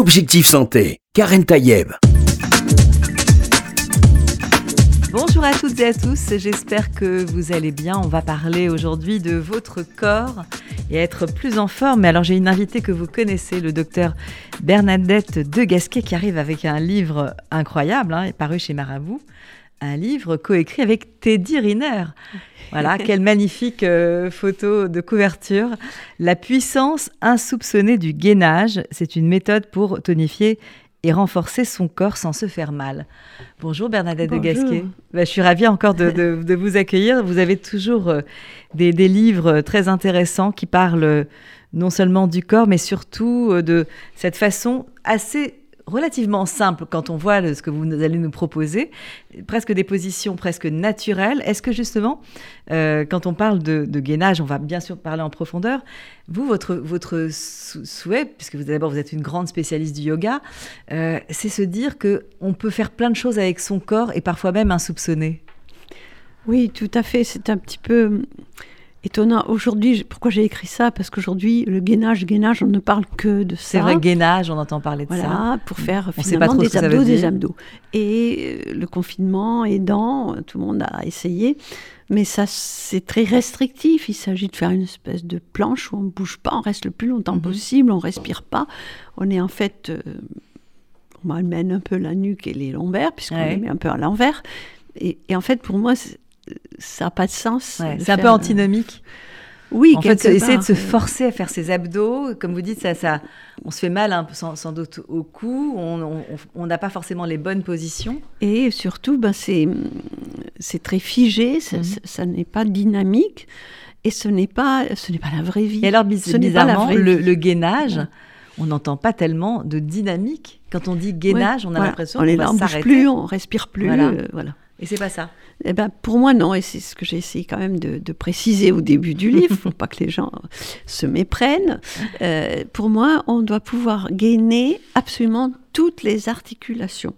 Objectif Santé, Karen Tayeb. Bonjour à toutes et à tous, j'espère que vous allez bien. On va parler aujourd'hui de votre corps et être plus en forme. Alors j'ai une invitée que vous connaissez, le docteur Bernadette de Gasquet, qui arrive avec un livre incroyable, hein, paru chez Marabout, un livre coécrit avec Teddy Riner. Voilà, quelle magnifique euh, photo de couverture. La puissance insoupçonnée du gainage, c'est une méthode pour tonifier et renforcer son corps sans se faire mal. Bonjour Bernadette de Gasquet. Bah, je suis ravie encore de, vous accueillir. Vous avez toujours euh, des, des, livres très intéressants qui parlent euh, non seulement du corps, mais surtout de cette façon assez relativement simple quand on voit ce que vous allez nous proposer, presque des positions presque naturelles. Est-ce que justement, euh, quand on parle de, gainage, on va bien sûr parler en profondeur, vous, votre, souhait, puisque vous d'abord vous êtes une grande spécialiste du yoga, euh, c'est se dire que on peut faire plein de choses avec son corps et parfois même insoupçonné. Oui, tout à fait. C'est un petit peu étonnant. Aujourd'hui, pourquoi j'ai écrit ça? Parce qu'aujourd'hui, le gainage, gainage, on ne parle que de ça. C'est vrai, gainage, on entend parler de voilà, ça. pour faire finalement des abdos, des abdos. Et euh, le confinement aidant, tout le monde a essayé. Mais ça, c'est très restrictif. Il s'agit de faire une espèce de planche où on ne bouge pas, on reste le plus longtemps mhm. possible, on respire pas. On est en fait... Euh, on malmène un peu la nuque et les lombaires, puisqu'on les met un peu à l'envers. Et, et, en fait, pour moi, ça n'a pas de sens. c'est un peu antinomique. Oui, en fait, essayer de se forcer à faire ses abdos, comme vous dites, ça, ça, on se fait mal peu sans, doute au cou, on n'a pas forcément les bonnes positions. Et surtout, ben, c'est très figé, ça, mhm. n'est pas dynamique, et ce n'est pas, ce n'est pas la vraie vie. Et alors, bizarrement, le, gainage, on n'entend pas tellement de dynamique. Quand on dit gainage, on a l'impression qu'on va s'arrêter. plus, on respire plus. Voilà. voilà. Et c'est pas ça. Eh ben, pour moi, non, et c'est ce que j'ai essayé quand même de, préciser au début du livre, pour pas que les gens se méprennent. Euh, pour moi, on doit pouvoir gainer absolument toutes les articulations.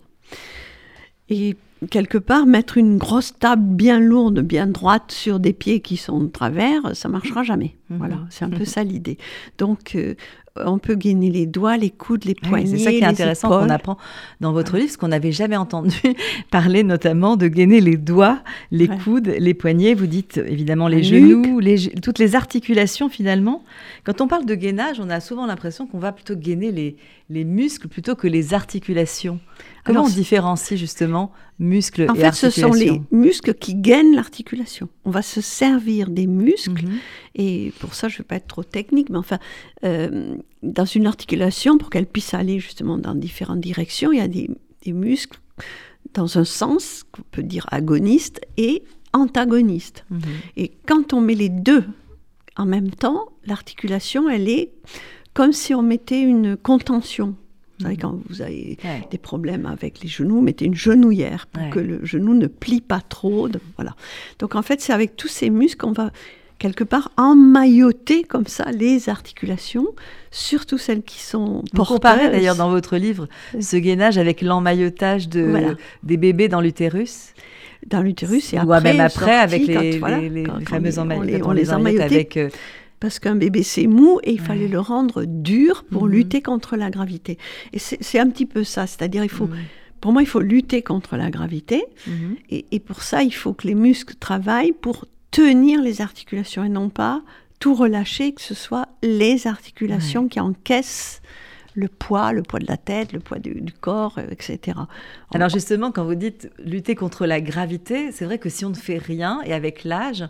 Et quelque part, mettre une grosse table bien lourde, bien droite sur des pieds qui sont de travers, ça marchera jamais. Mhm. Voilà, c'est un peu ça l'idée. Donc, euh, on peut gainer les doigts, les coudes, les poignets. c'est ça qui est intéressant qu'on apprend dans votre livre, parce qu'on n'avait jamais entendu parler notamment de gainer les doigts, les coudes, les poignets. Vous dites évidemment les genoux, toutes les articulations finalement. Quand on parle de gainage, on a souvent l'impression qu'on va plutôt gainer les, les muscles plutôt que les articulations. Comment on différencie justement muscles et articulations En fait, ce sont les muscles qui gainent l'articulation. On va se servir des muscles, mhm. et pour ça, je ne vais pas être trop technique, mais enfin, euh, dans une articulation, pour qu'elle puisse aller justement dans différentes directions, il y a des, muscles dans un sens qu'on peut dire agoniste et antagoniste. Mhm. Et quand on met les deux en même temps, l'articulation, elle est comme si on mettait une contention. Vous savez, quand vous avez des problèmes avec les genoux, mettez une genouillère pour que le genou ne plie pas trop. voilà. Donc en fait, c'est avec tous ces muscles qu'on va quelque part emmailloter comme ça les articulations, surtout celles qui sont porteuses. Vous comparez d'ailleurs dans votre livre ce gainage avec l'emmaillotage de, des bébés dans l'utérus dans l'utérus et Ou après, même après avec les, les, fameuses emmaillotages. On les, avec euh, parce qu'un bébé c'est mou et il fallait le rendre dur pour mhm. lutter contre la gravité. Et c'est un petit peu ça, c'est-à-dire il faut, pour moi il faut lutter contre la gravité mhm. et, pour ça il faut que les muscles travaillent pour tenir les articulations et non pas tout relâcher, que ce soit les articulations qui encaissent le poids, le poids de la tête, le poids du, corps, euh, etc. Alors justement, quand vous dites lutter contre la gravité, c'est vrai que si on ne fait rien, et avec l'âge,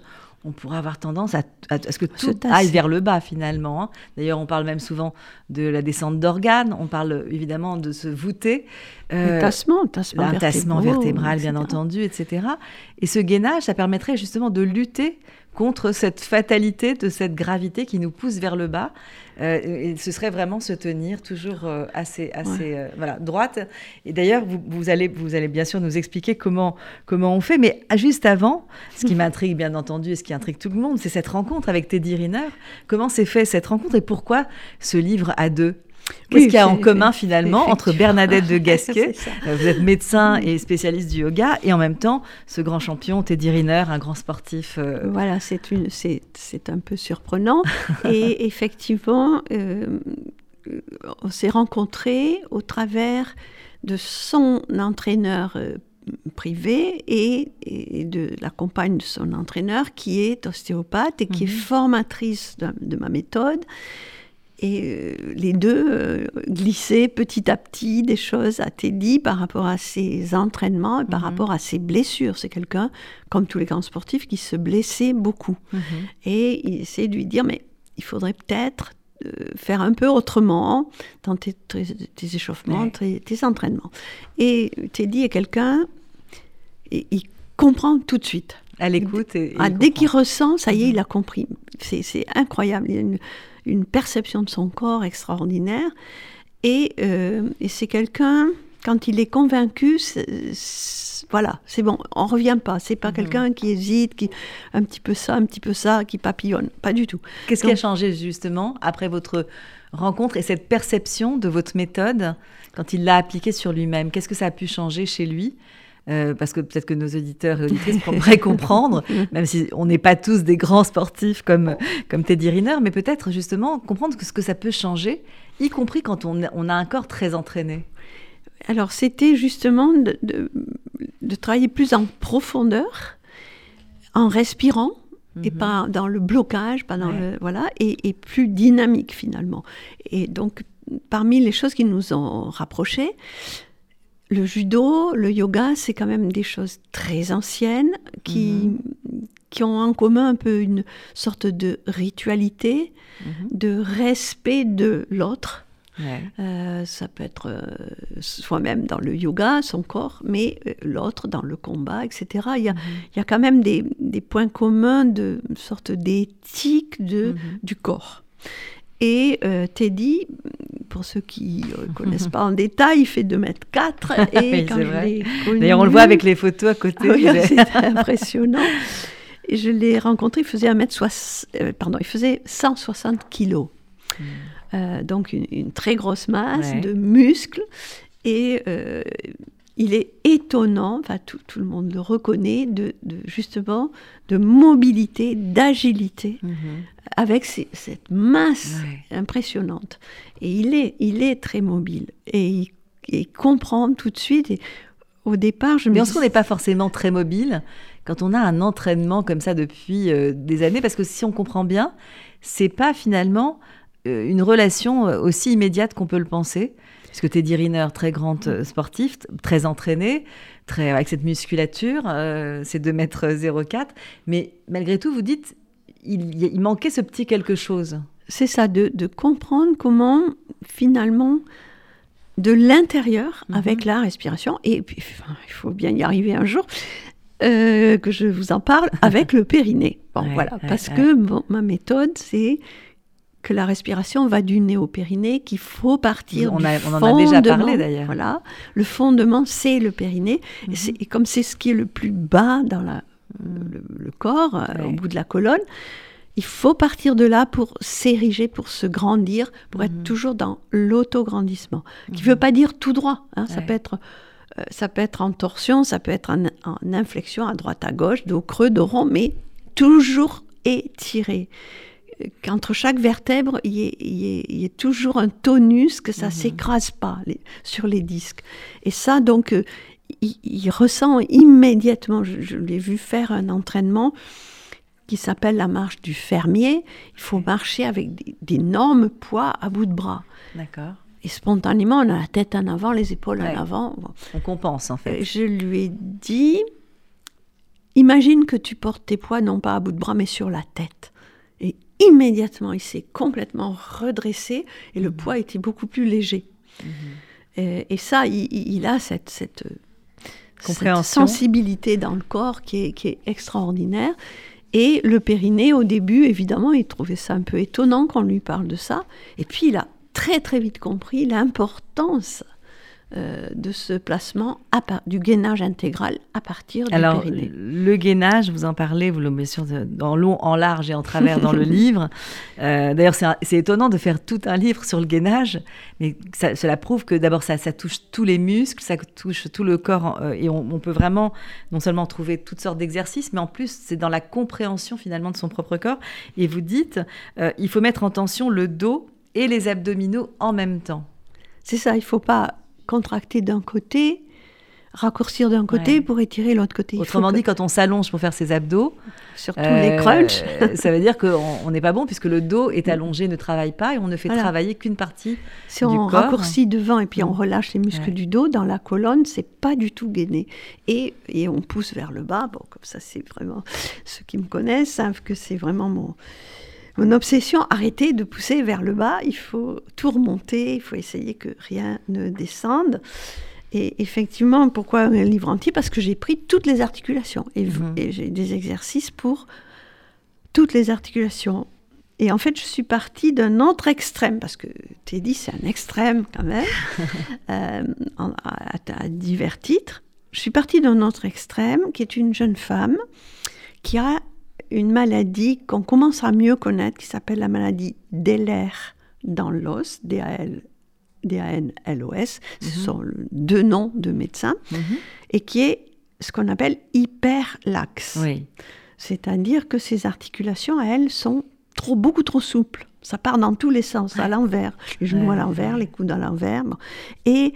on pourrait avoir tendance à, ce que tout aille vers le bas finalement. Hein. D'ailleurs, on parle même souvent de la descente d'organes, on parle évidemment de se voûter. Euh, tassement, tassement vertébral, bien entendu, etc. Et ce gainage, ça permettrait justement de lutter contre cette fatalité de cette gravité qui nous pousse vers le bas. Euh, et ce serait vraiment se tenir toujours euh, assez, assez euh, voilà, droite. Et d'ailleurs, vous, vous, allez, vous allez bien sûr nous expliquer comment, comment on fait. Mais juste avant, ce qui m'intrigue bien entendu et ce qui intrigue tout le monde, c'est cette rencontre avec Teddy Riner. Comment s'est fait cette rencontre et pourquoi ce livre à deux? Qu'est-ce qu'il y a en commun finalement entre Bernadette de Gasquet, euh, vous êtes médecin et spécialiste du yoga, et en même temps ce grand champion Teddy Riner, un grand sportif euh, Voilà, c'est un peu surprenant. et effectivement, euh, on s'est rencontrés au travers de son entraîneur euh, privé et, de la compagne de son entraîneur qui est ostéopathe et qui est mhm. formatrice de, ma méthode. Et euh, les deux euh, glissaient petit à petit des choses à Teddy par rapport à ses entraînements et par mhm. rapport à ses blessures. C'est quelqu'un, comme tous les grands sportifs, qui se blessait beaucoup. Mhm. Et il essaie de lui dire, mais il faudrait peut-être euh, faire un peu autrement dans tes, échauffements, tes, entraînements. Et Teddy est quelqu'un, il comprend tout de suite. À l'écoute. Ah, dès qu'il ressent, ça y est, il a compris. C'est incroyable. Il a une, une, perception de son corps extraordinaire. Et, euh, et c'est quelqu'un, quand il est convaincu, voilà, c'est bon, on revient pas. C'est pas mhm. quelqu'un qui hésite, qui un petit peu ça, un petit peu ça, qui papillonne, pas du tout. Qu'est-ce qui a changé justement après votre rencontre et cette perception de votre méthode quand il l'a appliquée sur lui-même? Qu'est-ce que ça a pu changer chez lui? Euh, parce que peut-être que nos auditeurs et auditrices pourraient comprendre, même si on n'est pas tous des grands sportifs comme, comme Teddy Riner, mais peut-être justement comprendre ce que ça peut changer, y compris quand on, on a un corps très entraîné. Alors c'était justement de, de, travailler plus en profondeur, en respirant, et mhm. pas dans le blocage, pas dans le, voilà, et, et, plus dynamique finalement. Et donc, parmi les choses qui nous ont rapprochés, le judo, le yoga, c'est quand même des choses très anciennes qui, mhm. qui ont en commun un peu une sorte de ritualité, mhm. de respect de l'autre. Euh, ça peut être euh, soi-même dans le yoga, son corps, mais euh, l'autre dans le combat, etc. Il y a, mhm. il y a quand même des, des, points communs de sorte d'éthique de, du corps. Et Teddy, pour ceux qui ne connaissent pas en détail, il fait 2 mètres 4 et quand je D'ailleurs, on le voit avec les photos à côté. Ah c'est impressionnant. Et je l'ai rencontré, il faisait 1 mètre pardon, il faisait 160 kilos. Hmm. Euh, donc une, très grosse masse de muscles. Et euh, il est étonnant, enfin tout, tout, le monde le reconnaît, de, justement de mobilité, d'agilité, mhm. avec cette masse impressionnante. Et il est, il est très mobile et il, comprend tout de suite. Et au départ, je me. Mais on n'est pas forcément très mobile quand on a un entraînement comme ça depuis euh, des années, parce que si on comprend bien, c'est pas finalement euh, une relation euh, aussi immédiate qu'on peut le penser. Puisque Teddy Riner, très grand euh, sportif, très entraîné, très, avec cette musculature, c'est 2 mètres 04. Mais malgré tout, vous dites, il, il manquait ce petit quelque chose. C'est ça, de, de, comprendre comment finalement, de l'intérieur, mhm. avec la respiration, et puis il faut bien y arriver un jour, que je vous en parle, avec le périnée. Bon, voilà, parce que ma méthode, c'est que la respiration va du nez au périnée, qu'il faut partir on du On en a déjà parlé d'ailleurs. Voilà, le fondement, c'est le périnée. et, mhm. comme c'est ce qui est le plus bas dans la, le, corps, euh, au bout de la colonne, il faut partir de là pour s'ériger, pour se grandir, pour être mhm. toujours dans l'autograndissement. Qui ne veut mhm. pas dire tout droit. Hein, ça peut être... Euh, ça peut être en torsion, ça peut être en, en inflexion à droite à gauche, dos creux, dos rond, mais toujours étiré qu'entre chaque vertèbre, il y, ait, toujours un tonus, que ça ne mhm. s'écrase pas sur les disques. Et ça, donc, euh, il, ressent immédiatement, je, l'ai vu faire un entraînement qui s'appelle la marche du fermier. Il faut marcher avec d'énormes poids à bout de bras. D'accord. Et spontanément, on a la tête en avant, les épaules en avant. On compense en fait. Je lui ai dit, imagine que tu portes tes poids non pas à bout de bras, mais sur la tête immédiatement, il s'est complètement redressé et le mhm. poids était beaucoup plus léger. Mhm. Et, ça, il, a cette, cette, sensibilité dans le corps qui est, qui est, extraordinaire. Et le périnée, au début, évidemment, il trouvait ça un peu étonnant qu'on lui parle de ça. Et puis, il a très très vite compris l'importance euh, de ce placement du gainage intégral à partir du Alors, périnée. Le gainage, vous en parlez, vous le mettez sûr en long, en large et en travers dans le livre. Euh, d'ailleurs, c'est étonnant de faire tout un livre sur le gainage, mais cela prouve que d'abord, ça, ça, touche tous les muscles, ça touche tout le corps, euh, et on, peut vraiment non seulement trouver toutes sortes d'exercices, mais en plus, c'est dans la compréhension finalement de son propre corps. Et vous dites, il faut mettre en tension le dos et les abdominaux en même temps. C'est ça, il ne faut pas contracter d'un côté raccourcir d'un côté pour étirer l'autre côté. Autrement dit, quand on s'allonge pour faire ses abdos, surtout les crunchs, ça veut dire qu'on n'est pas bon puisque le dos est allongé, ne travaille pas et on ne fait travailler qu'une partie si on raccourcit devant et puis on relâche les muscles du dos, dans la colonne, c'est pas du tout gainé. Et, et on pousse vers le bas. Bon, comme ça, c'est vraiment ceux qui me connaissent savent que c'est vraiment mon mon obsession, arrêter de pousser vers le bas, il faut tout remonter, il faut essayer que rien ne descende. Et effectivement, pourquoi un livre entier? Parce que j'ai pris toutes les articulations mhm. et, j'ai des exercices pour toutes les articulations. Et en fait, je suis partie d'un autre extrême, parce que Teddy, c'est un extrême quand même, euh, à, divers titres. Je suis partie d'un autre extrême, qui est une jeune femme qui a une maladie qu'on commence à mieux connaître, qui s'appelle la maladie d'Eller dans l'os, D-A-L D-A-N-L-O-S, ce mhm. sont deux noms de médecins, mhm. et qui est ce qu'on appelle hyperlaxe. Oui. C'est-à-dire que ces articulations, elles, sont trop, beaucoup trop souples. Ça part dans tous les sens, à l'envers, les genoux à l'envers, les coudes à l'envers. Et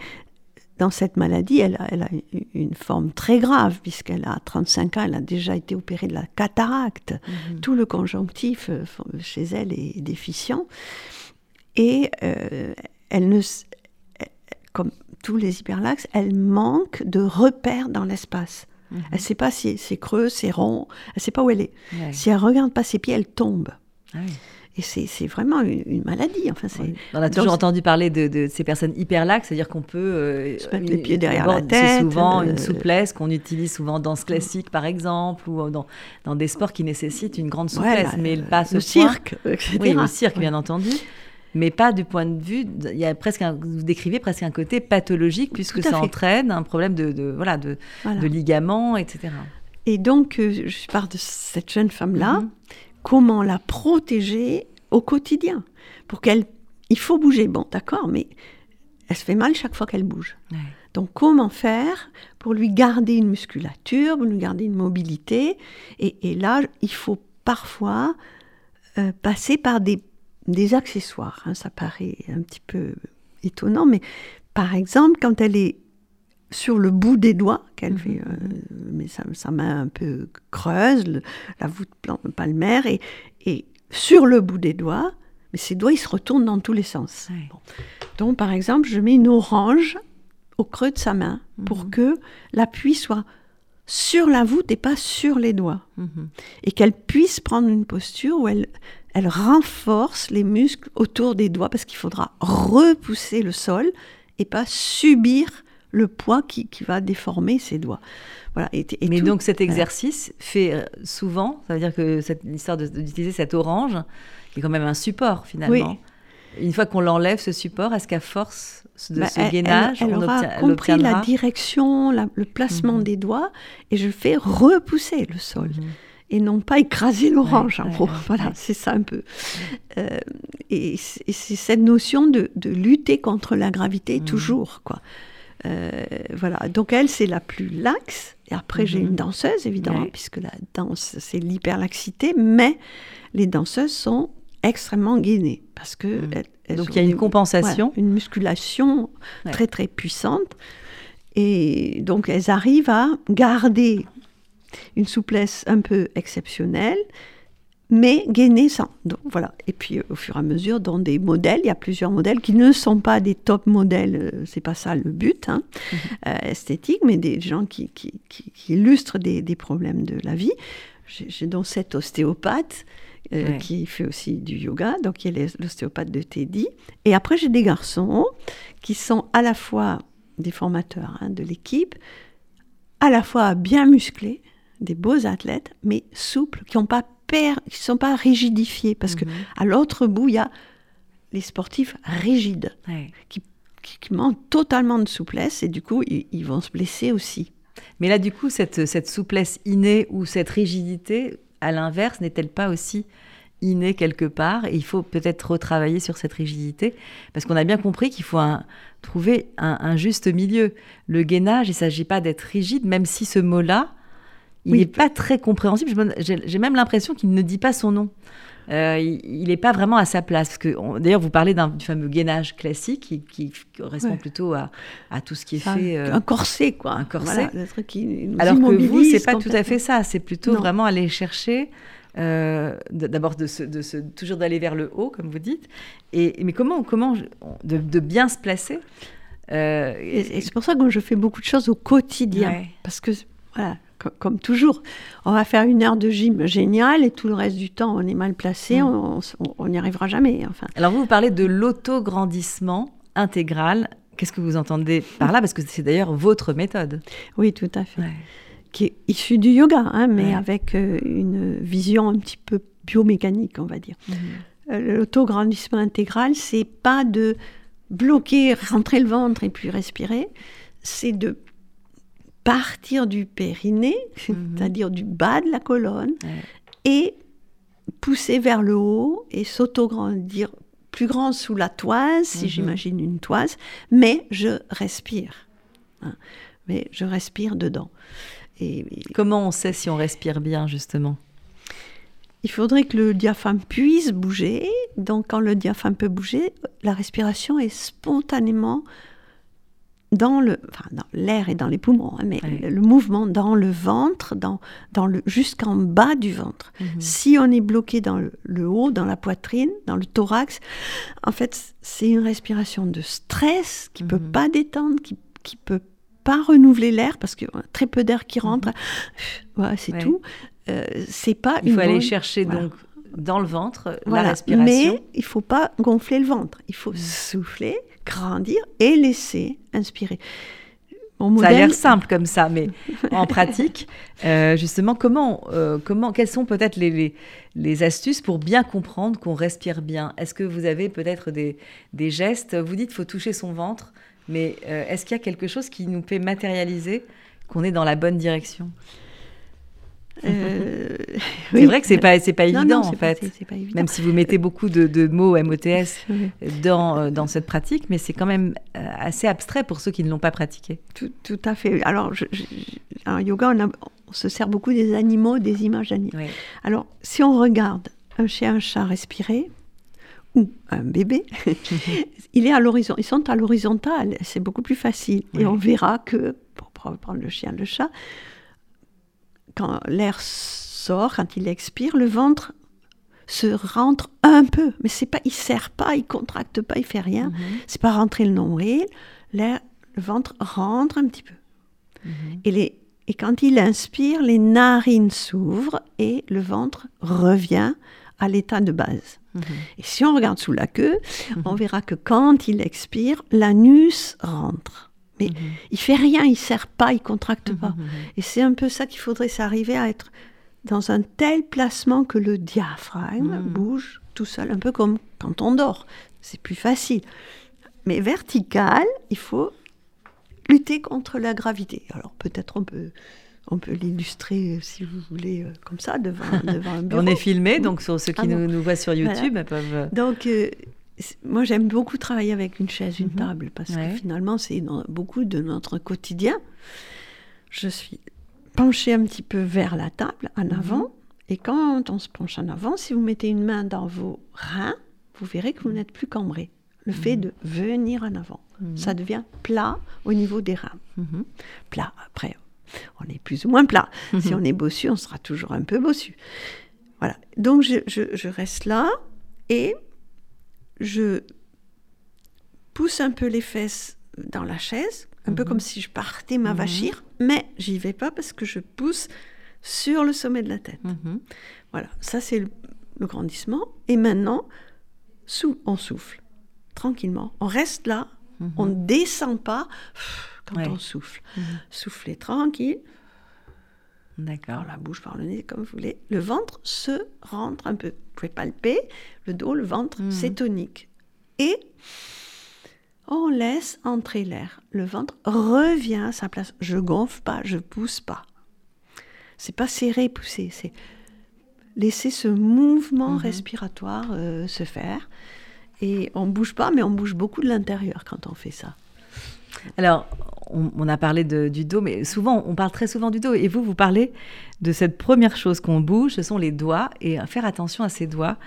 dans cette maladie, elle a, elle a, une forme très grave, puisqu'elle a 35 ans, elle a déjà été opérée de la cataracte. Mhm. Tout le conjonctif euh, chez elle est déficient. Et euh, elle ne, comme tous les hyperlaxes, elle manque de repères dans l'espace. Mhm. Elle ne sait pas si c'est creux, c'est rond, elle ne sait pas où elle est. Si elle regarde pas ses pieds, elle tombe. Ah Et c'est vraiment une, maladie. Enfin, On a toujours entendu parler de, ces personnes hyperlaxes, c'est-à-dire qu'on peut euh, se mettre les pieds derrière la tête. C'est souvent une souplesse qu'on utilise souvent en danse classique, par exemple, ou dans, dans, des sports qui nécessitent une grande souplesse. mais pas ce le cirque, etc. Oui, le cirque, bien entendu mais pas du point de vue. Il y a presque vous décrivez presque un côté pathologique puisque ça entraîne un problème de, voilà de, de ligaments, etc. Et donc, euh, je parle de cette jeune femme-là. Mhm. Comment la protéger au quotidien pour qu'elle. Il faut bouger, bon, d'accord, mais elle se fait mal chaque fois qu'elle bouge. Donc, comment faire pour lui garder une musculature, pour lui garder une mobilité? Et, là, il faut parfois euh, passer par des des accessoires. Hein, ça paraît un petit peu étonnant, mais par exemple, quand elle est sur le bout des doigts, qu'elle mhm. fait, euh, mais sa, main un peu creuse, la voûte palmaire, et, et sur le bout des doigts, mais ses doigts, ils se retournent dans tous les sens. Donc, par exemple, je mets une orange au creux de sa main pour mhm. que l'appui soit sur la voûte et pas sur les doigts. Mhm. Et qu'elle puisse prendre une posture où elle, elle renforce les muscles autour des doigts parce qu'il faudra repousser le sol et pas subir le poids qui, va déformer ses doigts. Voilà. Et, Mais donc cet exercice fait euh, souvent, ça veut dire que cette histoire d'utiliser cette orange, qui est quand même un support finalement. Une fois qu'on l'enlève, ce support, est-ce qu'à force de bah, ce gainage, elle, aura compris la direction, le placement mhm. des doigts, et je fais repousser le sol. Mhm et non pas écraser l'orange, en gros. voilà, c'est ça un peu. Euh, et c'est cette notion de, lutter contre la gravité mmh. toujours, quoi. Euh, voilà, donc elle, c'est la plus laxe. Et après, j'ai une danseuse, évidemment, puisque la danse, c'est l'hyperlaxité, mais les danseuses sont extrêmement gainées, parce que... Mmh. donc il y a une compensation. une musculation très, très puissante. Et donc, elles arrivent à garder une souplesse un peu exceptionnelle, mais gainée sans. Donc, voilà. Et puis au fur et à mesure, dans des modèles, il y a plusieurs modèles qui ne sont pas des top modèles, euh, c'est pas ça le but hein, mhm. euh, esthétique, mais des gens qui, qui, illustrent des, des, problèmes de la vie. J'ai donc cet ostéopathe euh, qui fait aussi du yoga, donc il est l'ostéopathe de Teddy. Et après, j'ai des garçons qui sont à la fois des formateurs hein, de l'équipe, à la fois bien musclés, des beaux athlètes, mais souples, qui ne qui sont pas rigidifiés. Parce qu'à que mhm. à l'autre bout, il y a les sportifs rigides, qui, qui, manquent totalement de souplesse, et du coup, ils, vont se blesser aussi. Mais là, du coup, cette, cette souplesse innée ou cette rigidité, à l'inverse, n'est-elle pas aussi innée quelque part? Et il faut peut-être retravailler sur cette rigidité parce qu'on a bien compris qu'il faut trouver un, un, juste milieu. Le gainage, il ne s'agit pas d'être rigide, même si ce mot-là, il n'est pas très compréhensible. J'ai même l'impression qu'il ne dit pas son nom. Euh, il n'est pas vraiment à sa place. D'ailleurs, vous parlez du fameux gainage classique qui, correspond plutôt à, tout ce qui est fait. Euh, un corset, quoi. Un corset. qui Alors que vous, c'est pas tout à fait ça. C'est plutôt vraiment aller chercher. Euh, d'abord de, toujours d'aller vers le haut, comme vous dites. Et, mais comment, comment de, bien se placer Et, c'est pour ça que je fais beaucoup de choses au quotidien. Parce que, voilà, comme toujours. On va faire une heure de gym génial et tout le reste du temps, on est mal placé, mm. on n'y arrivera jamais. Enfin. Alors vous, vous parlez de l'autograndissement intégral. Qu'est-ce que vous entendez par là? Parce que c'est d'ailleurs votre méthode. Oui, tout à fait. Qui est issue du yoga, hein, mais avec euh, une vision un petit peu biomécanique, on va dire. Mm-hmm. Euh, l'autograndissement intégral, c'est pas de bloquer, rentrer le ventre et puis respirer, c'est de partir du périnée, mhm. c'est-à-dire du bas de la colonne, et pousser vers le haut et s'auto-grandir plus grand sous la toise, si mhm. j'imagine une toise, mais je respire. Hein. Mais je respire dedans. Et, Comment on sait si on respire bien, justement? Il faudrait que le diaphragme puisse bouger. Donc, quand le diaphragme peut bouger, la respiration est spontanément dans le, enfin, l'air et dans les poumons, hein, mais le, mouvement dans le ventre, dans, dans le, jusqu'en bas du ventre. Mhm. Si on est bloqué dans le, haut, dans la poitrine, dans le thorax, en fait, c'est une respiration de stress qui ne peut mhm. pas détendre, qui, qui peut pas renouveler l'air parce qu'il y a très peu d'air qui rentre. Mhm. C'est tout. Euh, c'est pas. Il faut aller chercher donc dans le ventre la respiration. Mais il faut pas gonfler le ventre. Il faut souffler grandir et laisser inspirer. Ça a l'air simple comme ça, mais en pratique, euh, justement, comment, euh, comment, quelles sont peut-être les, les, astuces pour bien comprendre qu'on respire bien? Est-ce que vous avez peut-être des, des, gestes? Vous dites qu'il faut toucher son ventre, mais euh, est-ce qu'il y a quelque chose qui nous fait matérialiser qu'on est dans la bonne direction? Euh, c'est vrai que c'est pas c'est pas évident en fait. Même si vous mettez beaucoup de, mots MOTS dans euh, dans cette pratique, mais c'est quand même euh, assez abstrait pour ceux qui ne l'ont pas pratiqué. Tout, à fait. Alors en yoga, on, se sert beaucoup des animaux, des images d'animaux. Alors si on regarde un chien, un chat respirer ou un bébé, il est à l'horizon. Ils sont à l'horizontale. C'est beaucoup plus facile. Et on verra que pour prendre le chien, le chat quand l'air sort, quand il expire, le ventre se rentre un peu, mais c'est pas, il serre pas, il contracte pas, il fait rien. Mhm. C'est pas rentrer le nombril, l'air, le ventre rentre un petit peu. Mhm. Et, les, et quand il inspire, les narines s'ouvrent et le ventre revient à l'état de base. Mhm. Et si on regarde sous la queue, on verra que quand il expire, l'anus rentre. Mais mhm. il fait rien, il serre pas, il contracte mhm, pas. Mhm, Et c'est un peu ça qu'il faudrait s'arriver à être dans un tel placement que le diaphragme bouge tout seul, un peu comme quand on dort. C'est plus facile. Mais vertical, il faut lutter contre la gravité. Alors peut-être on peut on peut l'illustrer, si vous voulez, euh, comme ça, devant, devant un bureau. on est filmé, donc ceux qui ah nous, nous, voient sur YouTube peuvent... Euh, donc, euh, moi, j'aime beaucoup travailler avec une chaise, une mhm. table, parce que finalement, c'est beaucoup de notre quotidien. Je suis penchée un petit peu vers la table, en mhm. avant. Et quand on se penche en avant, si vous mettez une main dans vos reins, vous verrez que vous n'êtes plus cambré. Le fait mhm. de venir en avant, ça devient plat au niveau des reins. Plat, après, on est plus ou moins plat. Si on est bossu, on sera toujours un peu bossu. Voilà. Donc, je, je reste là et je pousse un peu les fesses dans la chaise, un peu mhm. comme si je partais ma mhm. mais j'y vais pas parce que je pousse sur le sommet de la tête. Mhm. Voilà, ça c'est le, grandissement. Et maintenant, on souffle tranquillement. On reste là, on ne descend pas quand on souffle. Soufflez tranquille. D'accord. La bouche par le nez, comme vous voulez. Le ventre se rentre un peu. Vous pouvez palper le dos, le ventre, mhm. c'est tonique. Et on laisse entrer l'air. Le ventre revient à sa place. Je gonfle pas, je pousse pas. C'est pas serrer, pousser, c'est laisser ce mouvement mhm. respiratoire euh, se faire. Et on bouge pas, mais on bouge beaucoup de l'intérieur quand on fait ça. Alors, on, a parlé du dos, mais souvent, on parle très souvent du dos. Et vous, vous parlez de cette première chose qu'on bouge, ce sont les doigts, et faire attention à ces doigts,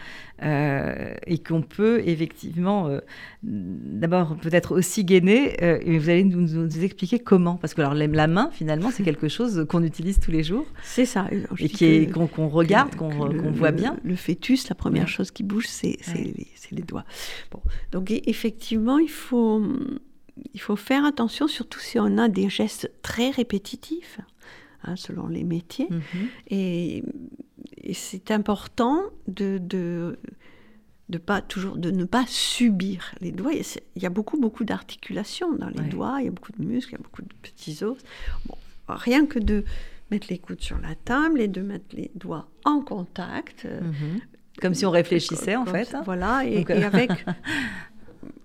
euh, et qu'on peut effectivement, euh, d'abord peut-être aussi gainer, euh, et vous allez nous, expliquer comment. Parce que alors, la main, finalement, c'est quelque chose qu'on utilise tous les jours. C'est ça. et qu'on regarde, qu'on voit bien. Le, fœtus, la première chose qui bouge, c'est les, les, doigts. Bon. Donc effectivement, il faut il faut faire attention, surtout si on a des gestes très répétitifs, hein, selon les métiers. Mhm. Et, c'est important de, de, pas toujours, de ne pas subir les doigts. Il y a beaucoup, beaucoup d'articulations dans les doigts, il y a beaucoup de muscles, il y a beaucoup de petits os. rien que de mettre les coudes sur la table et de mettre les doigts en contact. Mhm. Comme si on réfléchissait, en fait. Voilà, et, et avec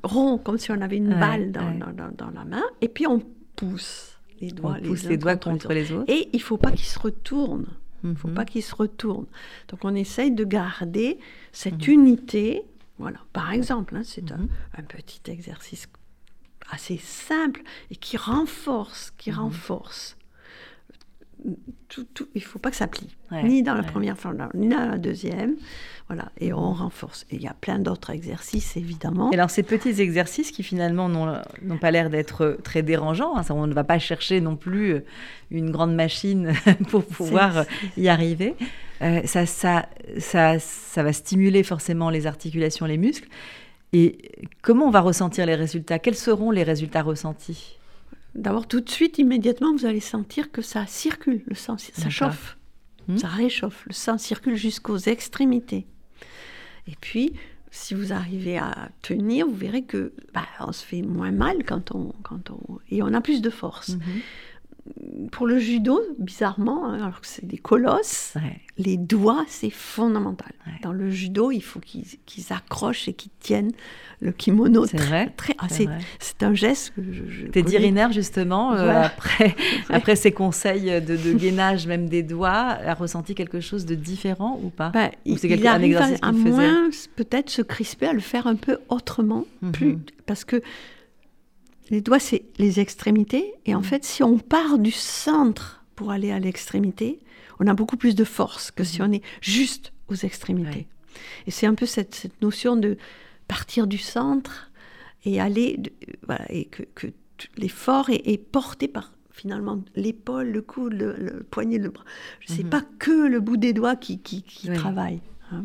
rond, comme si on avait une balle dans, dans, la main, et puis on pousse les doigts. On pousse les, doigts contre, les, autres. Et il faut pas qu'ils se retournent. Il ne faut mhm. pas qu'ils se retournent. Donc on essaye de garder cette mhm. unité. Voilà, par exemple, hein, c'est un, mhm. un, petit exercice assez simple et qui renforce, qui renforce tout, il ne faut pas que ça plie, ni dans la première fois, ni dans la deuxième. Voilà, et on renforce. Et il y a plein d'autres exercices, évidemment. Et alors, ces petits exercices qui finalement n'ont pas l'air d'être très dérangeants, hein, on ne va pas chercher non plus une grande machine pour pouvoir y arriver. Euh, ça, ça, ça, ça va stimuler forcément les articulations, les muscles. Et comment on va ressentir les résultats? Quels seront les résultats ressentis? D'abord, tout de suite, immédiatement, vous allez sentir que ça circule, le sang, ça chauffe, hmm. ça réchauffe, le sang circule jusqu'aux extrémités. Et puis, si vous arrivez à tenir, vous verrez que bah, on se fait moins mal quand on, quand on et on a plus de force. Mhm pour le judo, bizarrement, hein, alors que c'est des colosses, les doigts, c'est fondamental. Dans le judo, il faut qu'ils accrochent et qu'ils tiennent le kimono. C'est vrai. Très, ah, c'est un geste que je. Tes dirinaire, justement, euh, après, après ces conseils de, gainage, même des doigts, a ressenti quelque chose de différent ou pas? Bah, il, il arrive à, à moins peut-être se crisper, à le faire un peu autrement, mhm. plus, parce que les doigts, c'est les extrémités. Et en mm. fait, si on part du centre pour aller à l'extrémité, on a beaucoup plus de force que si mm. on est juste aux extrémités. Et c'est un peu cette, notion de partir du centre et aller, voilà, et que, l'effort est, porté par finalement l'épaule, le coude, le, poignet, le bras. Ce n'est mm-hmm. pas que le bout des doigts qui, qui, travaille. Hein.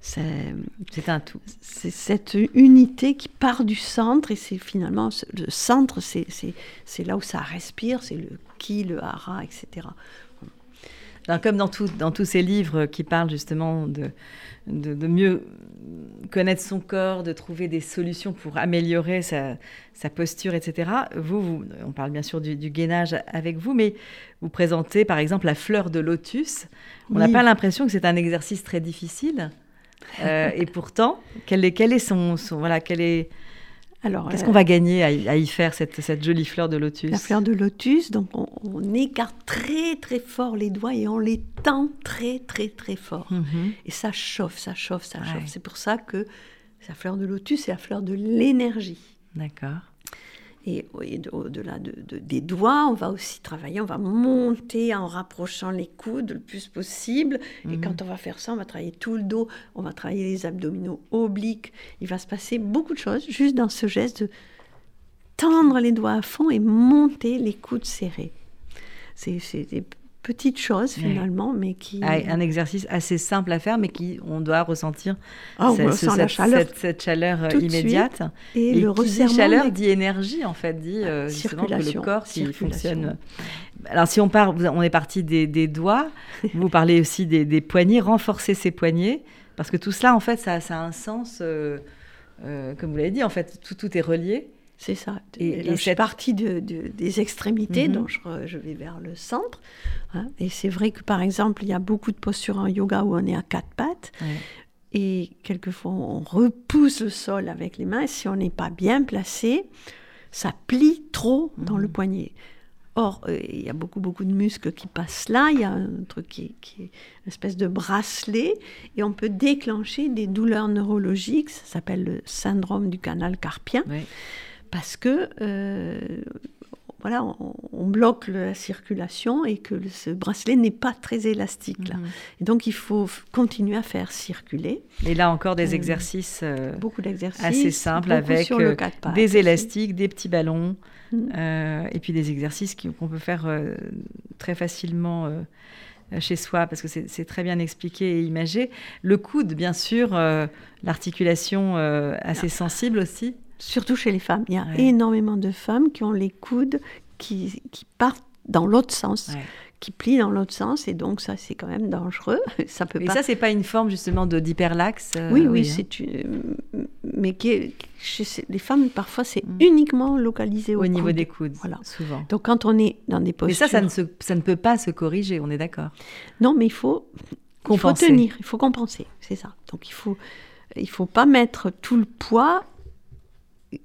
C'est un tout. C'est cette unité qui part du centre et c'est finalement le centre, c'est là où ça respire, c'est le qui, le hara, etc comme dans, dans tous ces livres qui parlent justement de, de, mieux connaître son corps, de trouver des solutions pour améliorer sa, posture, etc. Vous, on parle bien sûr du, gainage avec vous, mais vous présentez par exemple la fleur de lotus. On n'a pas l'impression que c'est un exercice très difficile. Euh, et pourtant, quel est, quel est son, son, voilà, quel est Qu'est-ce qu'on va gagner à y, faire cette, jolie fleur de lotus La fleur de lotus, donc on, écarte très très fort les doigts et on les tend très très très fort. Mhm. Et ça chauffe, ça chauffe, ça chauffe. C'est pour ça que la fleur de lotus, c'est la fleur de l'énergie. D'accord. Et, au-delà de, des doigts, on va aussi travailler, on va monter en rapprochant les coudes le plus possible. Et mhm. quand on va faire ça, on va travailler tout le dos, on va travailler les abdominaux obliques. Il va se passer beaucoup de choses juste dans ce geste de tendre les doigts à fond et monter les coudes serrés. C'est des petite chose finalement, mais qui... Ah, un exercice assez simple à faire, mais qui on doit ressentir oh, cette, chaleur, cette, chaleur euh, immédiate. Et, le qui chaleur dit énergie, en fait, dit euh, justement que le corps qui fonctionne. Alors si on part, on est parti des, doigts, vous parlez aussi des, poignets, renforcer ses poignets, parce que tout cela, en fait, ça, ça a un sens, euh, comme vous l'avez dit, en fait, tout, tout est relié. C'est ça. Et, et, cette partie de, des extrémités, mhm. donc je, vais vers le centre. Hein. Et c'est vrai que, par exemple, il y a beaucoup de postures en yoga où on est à quatre pattes. Et quelquefois, on repousse le sol avec les mains. Si on n'est pas bien placé, ça plie trop dans le mhm. poignet. Or, euh, il y a beaucoup, beaucoup de muscles qui passent là. Il y a un truc qui, qui, est une espèce de bracelet. Et on peut déclencher des douleurs neurologiques. Ça s'appelle le syndrome du canal carpien parce que euh, voilà, on, bloque la circulation et que ce bracelet n'est pas très élastique. Là. Mhm. Et donc il faut continuer à faire circuler. Et là encore des euh, exercices, euh, beaucoup d'exercices assez simples avec euh, des élastiques, des petits ballons mhm. et puis des exercices qu'on peut faire très facilement chez soi parce que c'est très bien expliqué et imagé. Le coude, bien sûr, l'articulation assez ah. sensible aussi surtout chez les femmes. Il y a énormément de femmes qui ont les coudes qui, qui partent dans l'autre sens. qui plient dans l'autre sens et donc ça c'est quand même dangereux. Ça peut. Mais pas... ça c'est pas une forme justement de d'hyperlaxe. Euh, oui oui, hein. c'est une... mais qui chez les femmes parfois c'est mm. uniquement localisé au, au niveau des coudes. Voilà souvent. Donc quand on est dans des postures. Mais ça ça ne, se... ça ne peut pas se corriger, on est d'accord. Non mais il faut il faut tenir, il faut compenser, c'est ça. Donc il faut il faut pas mettre tout le poids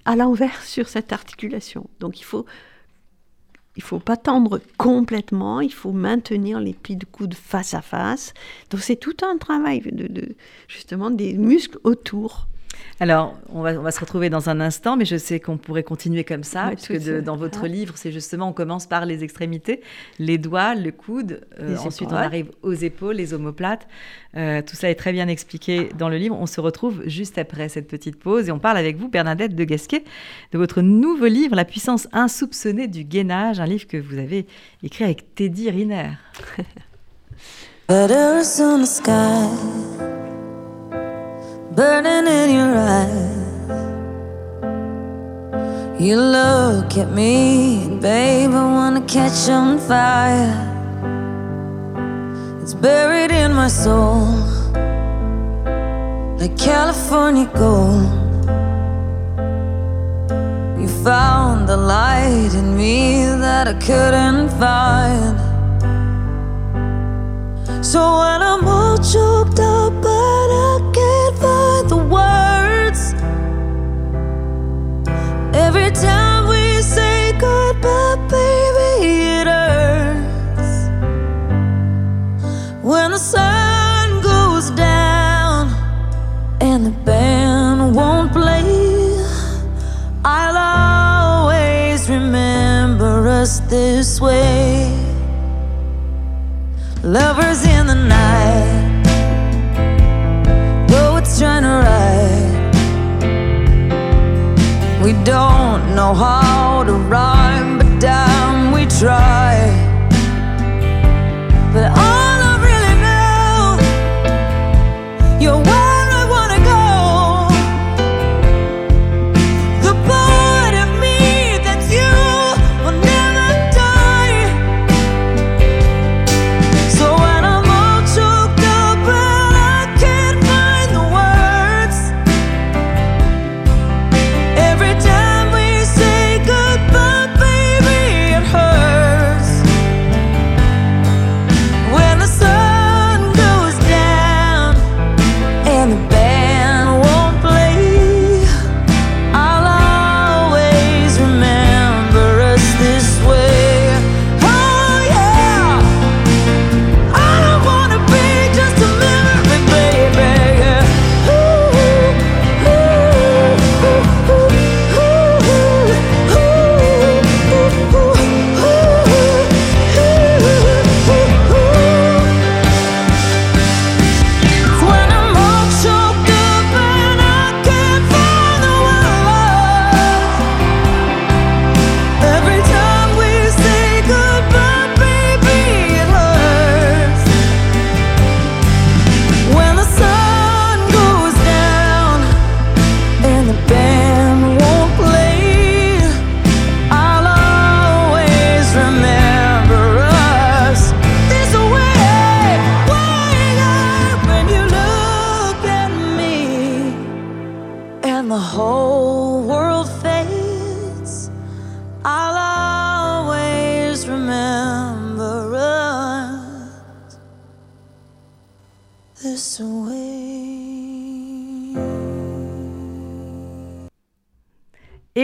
à l'envers sur cette articulation. Donc il faut il faut pas tendre complètement, il faut maintenir les plis de coude face à face. Donc c'est tout un travail de justement des muscles autour. Alors, on va, se retrouver dans un instant, mais je sais qu'on pourrait continuer comme ça, parce que dans votre livre, c'est justement, on commence par les extrémités, les doigts, le coude, euh, ensuite on arrive aux épaules, les omoplates. Euh, tout ça est très bien expliqué dans le livre. On se retrouve juste après cette petite pause et on parle avec vous, Bernadette de Gasquet, de votre nouveau livre, La puissance insoupçonnée du gainage, un livre que vous avez écrit avec Teddy Riner. burning in your eyes. You look at me, babe, I wanna catch on fire. It's buried in my soul, like California gold. You found the light in me that I couldn't find. So when I'm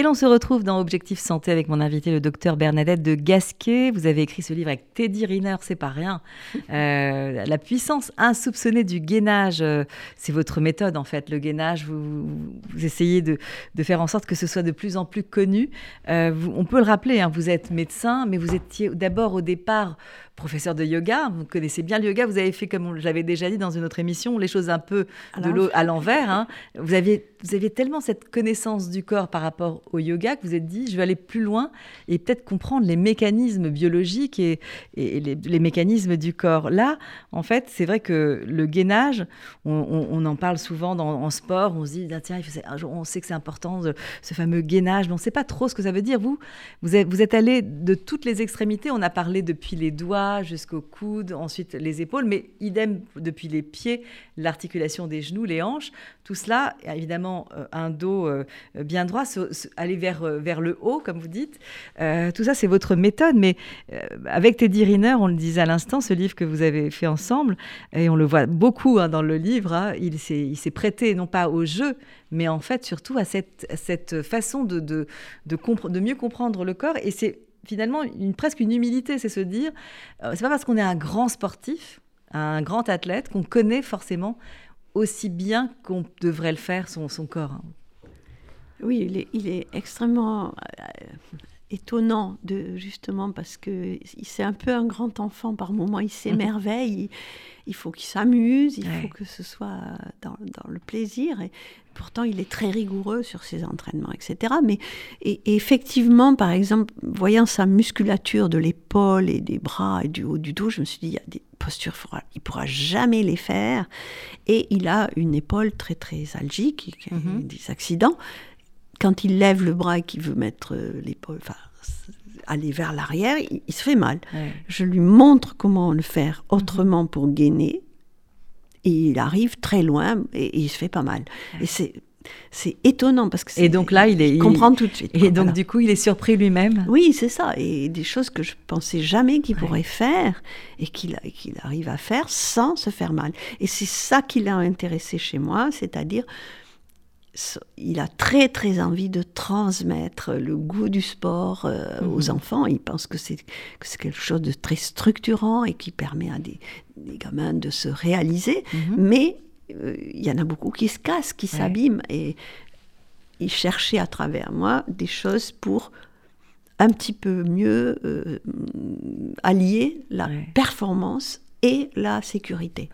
l'on se retrouve dans Objectif Santé avec mon invité, le docteur Bernadette de Gasquet. Vous avez écrit ce livre avec Teddy Riner, c'est pas rien. Euh, la puissance insoupçonnée du gainage, euh, c'est votre méthode en fait. Le gainage, vous, vous essayez de, de, faire en sorte que ce soit de plus en plus connu. Euh, vous, on peut le rappeler, hein, vous êtes médecin, mais vous étiez d'abord au départ professeur de yoga, vous connaissez bien le yoga, vous avez fait, comme je l'avais déjà dit dans une autre émission, les choses un peu de l'eau à l'envers. Hein. Vous, aviez, vous aviez tellement cette connaissance du corps par rapport au yoga que vous êtes dit, je vais aller plus loin et peut-être comprendre les mécanismes biologiques et, et les, mécanismes du corps. Là, en fait, c'est vrai que le gainage, on, en parle souvent dans, en sport, on se dit, ah, tiens, on sait que c'est important, ce fameux gainage, mais on ne sait pas trop ce que ça veut dire. Vous, vous êtes, vous êtes allé de toutes les extrémités, on a parlé depuis les doigts, jusqu'au coude, ensuite les épaules, mais idem depuis les pieds, l'articulation des genoux, les hanches. Tout cela, évidemment, euh, un dos euh, bien droit, aller vers, euh, vers le haut, comme vous dites. tout ça, c'est votre méthode. Mais avec Teddy Riner, on le disait à l'instant, ce livre que vous avez fait ensemble, et on le voit beaucoup hein, dans le livre, hein, il s'est prêté non pas au jeu, mais en fait surtout à cette, cette façon de, de, de, de mieux comprendre le corps. Et c'est finalement une, presque une humilité, c'est se dire, euh, c'est pas parce qu'on est un grand sportif, un grand athlète, qu'on connaît forcément aussi bien qu'on devrait le faire son, corps. Hein. Oui, il est, il est extrêmement euh, étonnant de justement parce que c'est un peu un grand enfant par moment, il s'émerveille, il, faut qu'il s'amuse, il faut que ce soit dans, dans, le plaisir et pourtant il est très rigoureux sur ses entraînements, etc. Mais et, effectivement, par exemple, voyant sa musculature de l'épaule et des bras et du haut du dos, je me suis dit il y a des postures, il pourra jamais les faire et il a une épaule très très algique, mm des accidents quand il lève le bras et qu'il veut mettre euh, l'épaule, enfin, aller vers l'arrière, il, se fait mal. Je lui montre comment le faire autrement pour gainer. Et il arrive très loin et, il se fait pas mal. Et c'est c'est étonnant parce que et donc là il, est, il comprend tout de suite. Et donc du coup il est surpris lui-même. Oui c'est ça et des choses que je pensais jamais qu'il pourrait faire et qu'il qu'il arrive à faire sans se faire mal. Et c'est ça qui l'a intéressé chez moi, c'est-à-dire il a très très envie de transmettre le goût du sport euh, aux mhm. enfants. Il pense que c'est quelque chose de très structurant et qui permet à des, gamins de se réaliser. Mhm. Mais euh, il y en a beaucoup qui se cassent, qui s'abîment. Et il cherchait à travers moi des choses pour un petit peu mieux euh, allier la performance et la sécurité.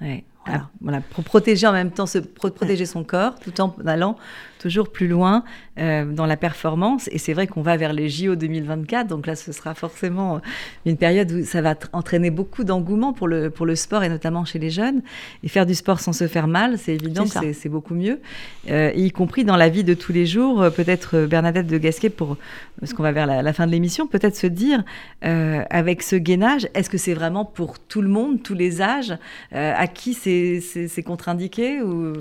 Voilà. pour protéger en même temps, se, protéger son corps tout en allant toujours plus loin euh, dans la performance. Et c'est vrai qu'on va vers les JO 2024, donc là, ce sera forcément une période où ça va entraîner beaucoup d'engouement pour le, pour le sport et notamment chez les jeunes. Et faire du sport sans se faire mal, c'est évident c'est beaucoup mieux, euh, y compris dans la vie de tous les jours. Euh, peut-être Bernadette de Gasquet, pour parce qu'on va vers la, la fin de l'émission, peut-être se dire avec ce gainage, est-ce que c'est vraiment pour tout le monde, tous les âges, à qui c'est c'est contre-indiqué ou...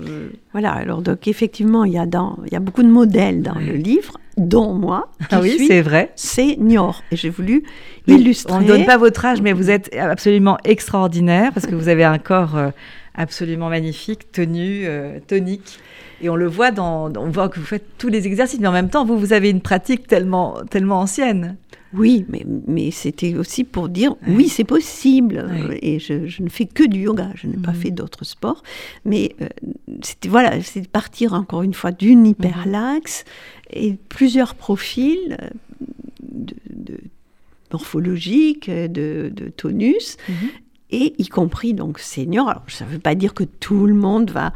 Voilà, alors donc effectivement, il y a, dans, il y a beaucoup de modèles dans le livre, dont moi. ah oui, c'est vrai. Senior. Et j'ai voulu illustrer. On ne donne pas votre âge, mais vous êtes absolument extraordinaire parce que vous avez un corps euh, absolument magnifique, tenu, euh, tonique. Et on le voit dans, on voit que vous faites tous les exercices, mais en même temps, vous, vous avez une pratique tellement, tellement ancienne. Oui, mais, mais c'était aussi pour dire oui, c'est possible. Et je, ne fais que du yoga, je n'ai pas mhm. fait d'autres sports. Mais euh, c'était voilà, c'est partir encore une fois d'une hyperlaxe mhm. et plusieurs profils euh, de, morphologiques, de, tonus, mhm. et y compris donc senior. Alors ça ne veut pas dire que tout le monde va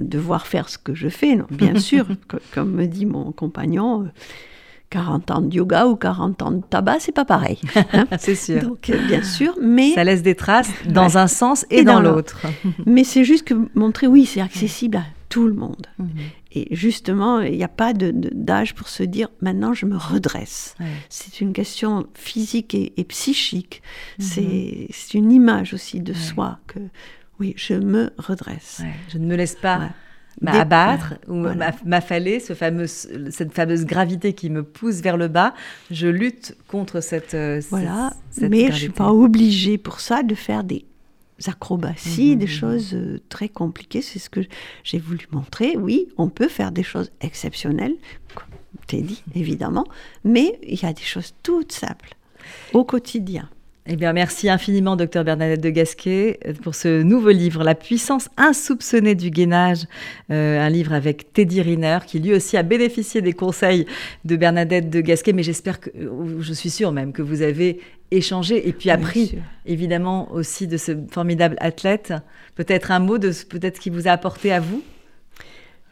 devoir faire ce que je fais, non, bien sûr, comme me dit mon compagnon. 40 ans de yoga ou 40 ans de tabac, c'est pas pareil. Hein. c'est sûr. Donc, euh, bien sûr, mais... Ça laisse des traces dans un sens et, dans, l'autre. mais c'est juste que montrer, oui, c'est accessible à tout le monde. Mhm. Et justement, il n'y a pas d'âge pour se dire, maintenant, je me redresse. C'est une question physique et, psychique. Mhm. C'est une image aussi de soi que, oui, je me redresse. Je ne me laisse pas m'abattre ou m'affaler, ce fameux, cette fameuse gravité qui me pousse vers le bas. Je lutte contre cette. Euh, voilà, mais je ne suis pas obligée pour ça de faire des acrobaties, mhm, des choses euh, très compliquées. C'est ce que j'ai voulu montrer. Oui, on peut faire des choses exceptionnelles, Teddy, évidemment, mais il y a des choses toutes simples au quotidien. Eh bien, merci infiniment, docteur Bernadette de Gasquet, pour ce nouveau livre, La puissance insoupçonnée du gainage, euh, un livre avec Teddy Riner, qui lui aussi a bénéficié des conseils de Bernadette de Gasquet, mais j'espère que, je suis sûre même, que vous avez échangé et puis appris, évidemment, aussi de ce formidable athlète. Peut-être un mot de peut-être ce qui vous a apporté à vous?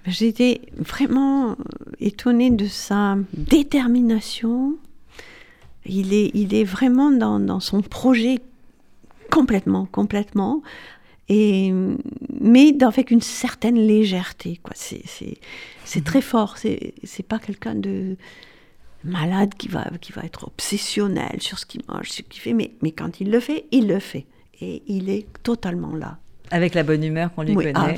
J'ai été vraiment étonnée de sa détermination, il est, il est vraiment dans, son projet complètement, complètement. Et, mais avec une certaine légèreté. C'est, très fort. C'est, c'est pas quelqu'un de malade qui va, qui va être obsessionnel sur ce qu'il mange, ce qu'il fait. Mais quand il le fait, il le fait. Et il est totalement là. Avec la bonne humeur qu'on lui connaît. Ah,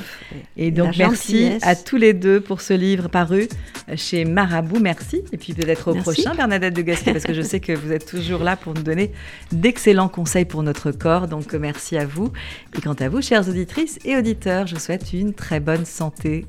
et donc, merci à tous les deux pour ce livre paru chez Marabout. Merci. Et puis peut-être au prochain, Bernadette de Gasquet, parce que je sais que vous êtes toujours là pour nous donner d'excellents conseils pour notre corps. Donc, merci à vous. Et quant à vous, chères auditrices et auditeurs, je vous souhaite une très bonne santé